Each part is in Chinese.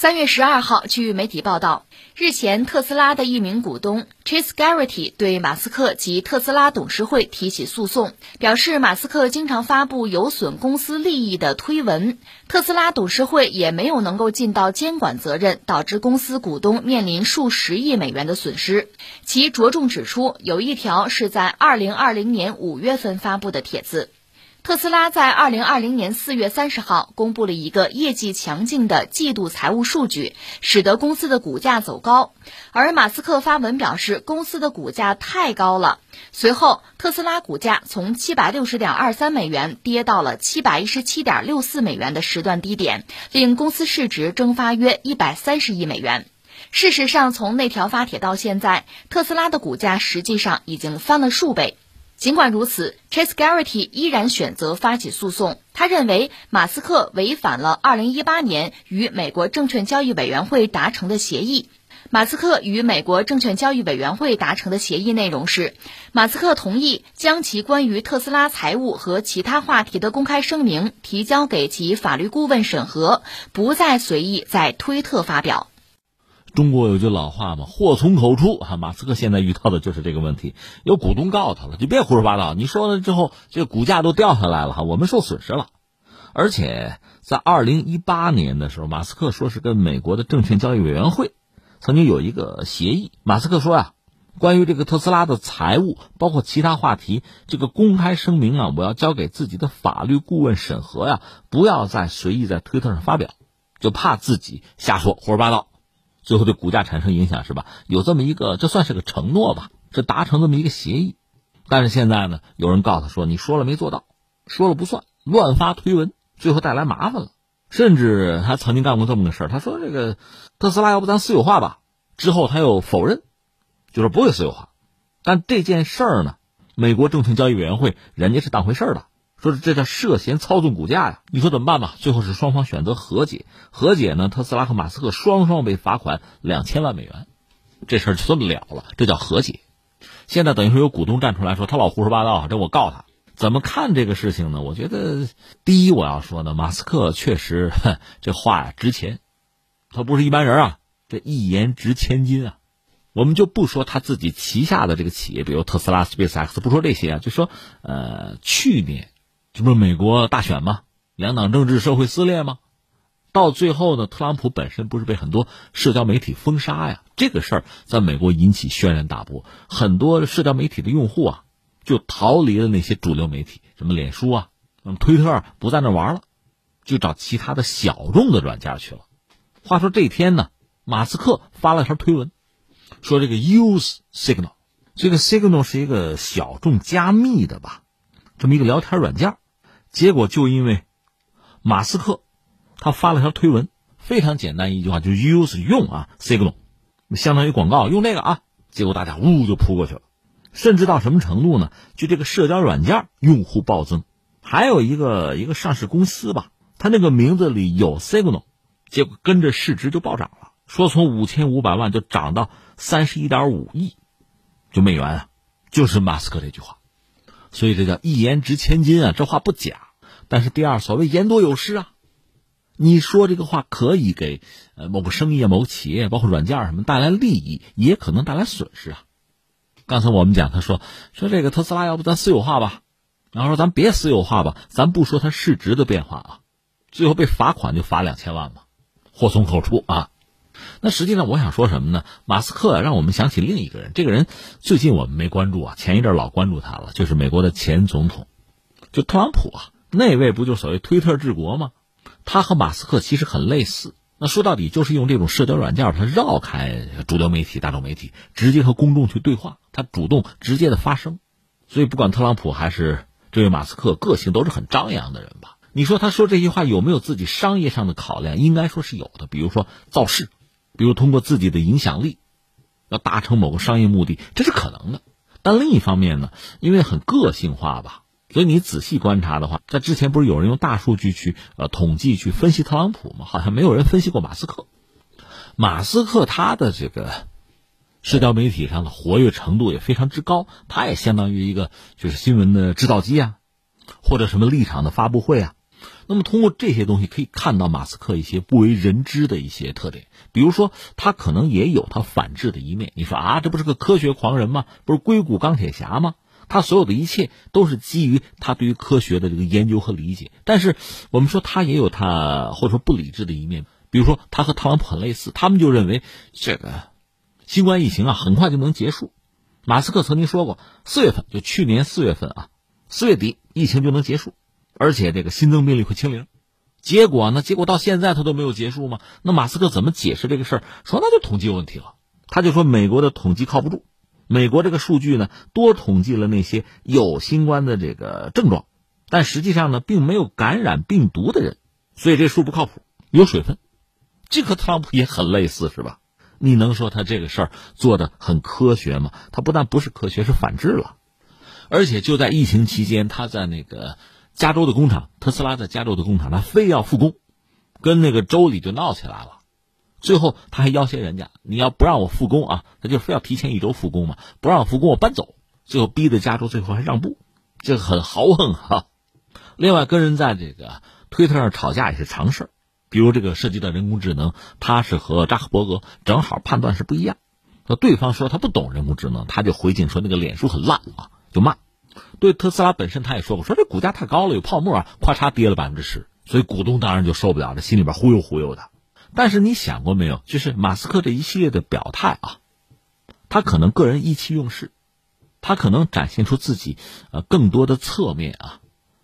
三月十二号，据媒体报道，日前特斯拉的一名股东 Chase Garrity 对马斯克及特斯拉董事会提起诉讼，表示马斯克经常发布有损公司利益的推文，特斯拉董事会也没有能够尽到监管责任，导致公司股东面临数十亿美元的损失。其着重指出，有一条是在二零二零年五月份发布的帖子。特斯拉在二零二零年四月三十号公布了一个业绩强劲的季度财务数据，使得公司的股价走高。而马斯克发文表示，公司的股价太高了。随后，特斯拉股价从七百六十点二三美元跌到了七百一十七点六四美元的时段低点，令公司市值蒸发约一百三十亿美元。事实上，从那条发帖到现在，特斯拉的股价实际上已经翻了数倍。尽管如此，Chase Garrity 依然选择发起诉讼。他认为马斯克违反了2018年与美国证券交易委员会达成的协议。马斯克与美国证券交易委员会达成的协议内容是：马斯克同意将其关于特斯拉财务和其他话题的公开声明提交给其法律顾问审核，不再随意在推特发表。中国有句老话嘛，祸从口出啊！马斯克现在遇到的就是这个问题，有股东告他了，就别胡说八道。你说了之后，这个股价都掉下来了哈，我们受损失了。而且在二零一八年的时候，马斯克说是跟美国的证券交易委员会曾经有一个协议。马斯克说呀，关于这个特斯拉的财务，包括其他话题，这个公开声明啊，我要交给自己的法律顾问审核呀，不要再随意在推特上发表，就怕自己瞎说胡说八道。最后对股价产生影响是吧？有这么一个，这算是个承诺吧？这达成这么一个协议，但是现在呢，有人告诉他说你说了没做到，说了不算，乱发推文，最后带来麻烦了。甚至他曾经干过这么个事儿，他说这个特斯拉要不咱私有化吧？之后他又否认，就是不会私有化。但这件事儿呢，美国证券交易委员会人家是当回事儿的。说这叫涉嫌操纵股价呀？你说怎么办吧？最后是双方选择和解。和解呢，特斯拉和马斯克双双被罚款两千万美元，这事儿就这么了了。这叫和解。现在等于说有股东站出来说他老胡说八道，这我告他。怎么看这个事情呢？我觉得第一我要说呢，马斯克确实这话呀值钱，他不是一般人啊，这一言值千金啊。我们就不说他自己旗下的这个企业，比如特斯拉、SpaceX，不说这些啊，就说呃去年。这不是美国大选吗？两党政治社会撕裂吗？到最后呢，特朗普本身不是被很多社交媒体封杀呀？这个事儿在美国引起轩然大波，很多社交媒体的用户啊，就逃离了那些主流媒体，什么脸书啊、什么推特，不在那玩了，就找其他的小众的软件去了。话说这天呢，马斯克发了条推文，说这个 Use Signal，这个 Signal 是一个小众加密的吧，这么一个聊天软件。结果就因为马斯克他发了条推文，非常简单一句话，就是 use 用啊，signal，相当于广告，用那个啊。结果大家呜就扑过去了，甚至到什么程度呢？就这个社交软件用户暴增，还有一个一个上市公司吧，它那个名字里有 signal，结果跟着市值就暴涨了，说从五千五百万就涨到三十一点五亿，就美元啊，就是马斯克这句话。所以这叫一言值千金啊，这话不假。但是第二，所谓言多有失啊，你说这个话可以给呃某个生意、某个企业，包括软件什么带来利益，也可能带来损失啊。刚才我们讲，他说说这个特斯拉，要不咱私有化吧？然后说咱别私有化吧，咱不说它市值的变化啊，最后被罚款就罚两千万嘛，祸从口出啊。那实际上我想说什么呢？马斯克让我们想起另一个人，这个人最近我们没关注啊，前一阵老关注他了，就是美国的前总统，就特朗普啊，那位不就所谓推特治国吗？他和马斯克其实很类似，那说到底就是用这种社交软件，他绕开主流媒体、大众媒体，直接和公众去对话，他主动直接的发声，所以不管特朗普还是这位马斯克，个性都是很张扬的人吧？你说他说这些话有没有自己商业上的考量？应该说是有的，比如说造势。比如通过自己的影响力，要达成某个商业目的，这是可能的。但另一方面呢，因为很个性化吧，所以你仔细观察的话，在之前不是有人用大数据去呃统计去分析特朗普吗？好像没有人分析过马斯克。马斯克他的这个社交媒体上的活跃程度也非常之高，他也相当于一个就是新闻的制造机啊，或者什么立场的发布会啊，那么通过这些东西可以看到马斯克一些不为人知的一些特点，比如说他可能也有他反智的一面。你说啊，这不是个科学狂人吗？不是硅谷钢铁侠吗？他所有的一切都是基于他对于科学的这个研究和理解。但是我们说他也有他或者说不理智的一面，比如说他和特朗普很类似，他们就认为这个新冠疫情啊很快就能结束。马斯克曾经说过，四月份就去年四月份啊，四月底疫情就能结束。而且这个新增病例会清零，结果呢？结果到现在他都没有结束吗？那马斯克怎么解释这个事儿？说那就统计问题了。他就说美国的统计靠不住，美国这个数据呢多统计了那些有新冠的这个症状，但实际上呢并没有感染病毒的人，所以这数不靠谱，有水分。这和特朗普也很类似，是吧？你能说他这个事儿做的很科学吗？他不但不是科学，是反制了。而且就在疫情期间，他在那个。加州的工厂，特斯拉在加州的工厂，他非要复工，跟那个州里就闹起来了。最后他还要挟人家，你要不让我复工啊，他就非要提前一周复工嘛，不让我复工我搬走。最后逼得加州最后还让步，这很豪横哈。另外跟人在这个推特上吵架也是常事比如这个涉及到人工智能，他是和扎克伯格正好判断是不一样，那对方说他不懂人工智能，他就回敬说那个脸书很烂啊，就骂。对特斯拉本身，他也说过，说这股价太高了，有泡沫啊，咵嚓跌了百分之十，所以股东当然就受不了，这心里边忽悠忽悠的。但是你想过没有，就是马斯克这一系列的表态啊，他可能个人意气用事，他可能展现出自己呃更多的侧面啊，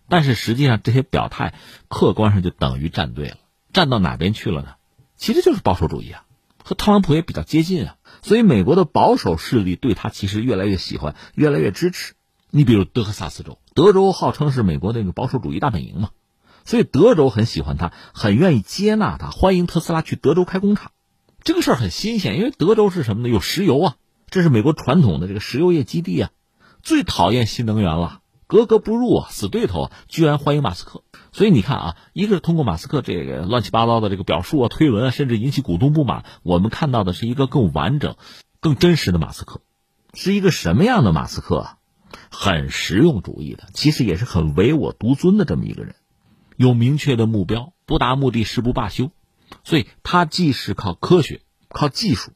但是实际上这些表态客观上就等于站队了，站到哪边去了呢？其实就是保守主义啊，和特朗普也比较接近啊，所以美国的保守势力对他其实越来越喜欢，越来越支持。你比如德克萨斯州，德州号称是美国那个保守主义大本营嘛，所以德州很喜欢他，很愿意接纳他，欢迎特斯拉去德州开工厂。这个事儿很新鲜，因为德州是什么呢？有石油啊，这是美国传统的这个石油业基地啊。最讨厌新能源了，格格不入啊，死对头，居然欢迎马斯克。所以你看啊，一个是通过马斯克这个乱七八糟的这个表述啊、推文啊，甚至引起股东不满，我们看到的是一个更完整、更真实的马斯克，是一个什么样的马斯克啊？很实用主义的，其实也是很唯我独尊的这么一个人，有明确的目标，不达目的誓不罢休，所以他既是靠科学、靠技术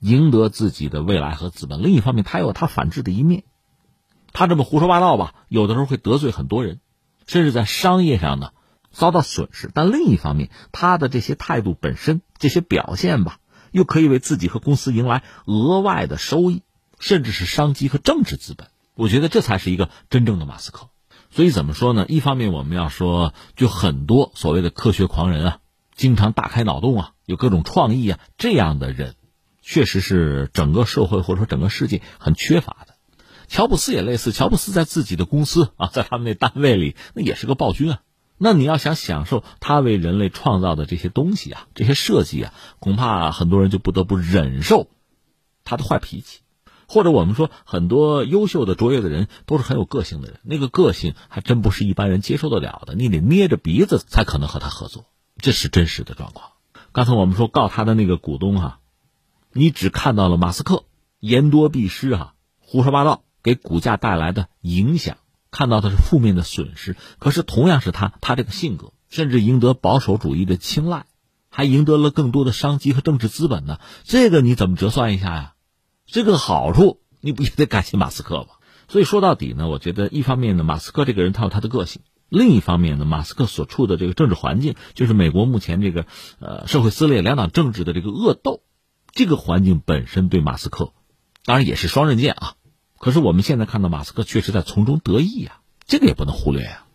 赢得自己的未来和资本，另一方面他有他反制的一面，他这么胡说八道吧，有的时候会得罪很多人，甚至在商业上呢遭到损失，但另一方面他的这些态度本身、这些表现吧，又可以为自己和公司迎来额外的收益，甚至是商机和政治资本。我觉得这才是一个真正的马斯克，所以怎么说呢？一方面我们要说，就很多所谓的科学狂人啊，经常大开脑洞啊，有各种创意啊，这样的人，确实是整个社会或者说整个世界很缺乏的。乔布斯也类似，乔布斯在自己的公司啊，在他们那单位里，那也是个暴君啊。那你要想享受他为人类创造的这些东西啊，这些设计啊，恐怕很多人就不得不忍受他的坏脾气。或者我们说，很多优秀的卓越的人都是很有个性的人，那个个性还真不是一般人接受得了的，你得捏着鼻子才可能和他合作，这是真实的状况。刚才我们说告他的那个股东哈，你只看到了马斯克言多必失哈，胡说八道给股价带来的影响，看到的是负面的损失。可是同样是他，他这个性格，甚至赢得保守主义的青睐，还赢得了更多的商机和政治资本呢，这个你怎么折算一下呀？这个好处你不也得感谢马斯克吗？所以说到底呢，我觉得一方面呢，马斯克这个人他有他的个性；另一方面呢，马斯克所处的这个政治环境，就是美国目前这个呃社会撕裂、两党政治的这个恶斗，这个环境本身对马斯克当然也是双刃剑啊。可是我们现在看到马斯克确实在从中得益啊，这个也不能忽略呀。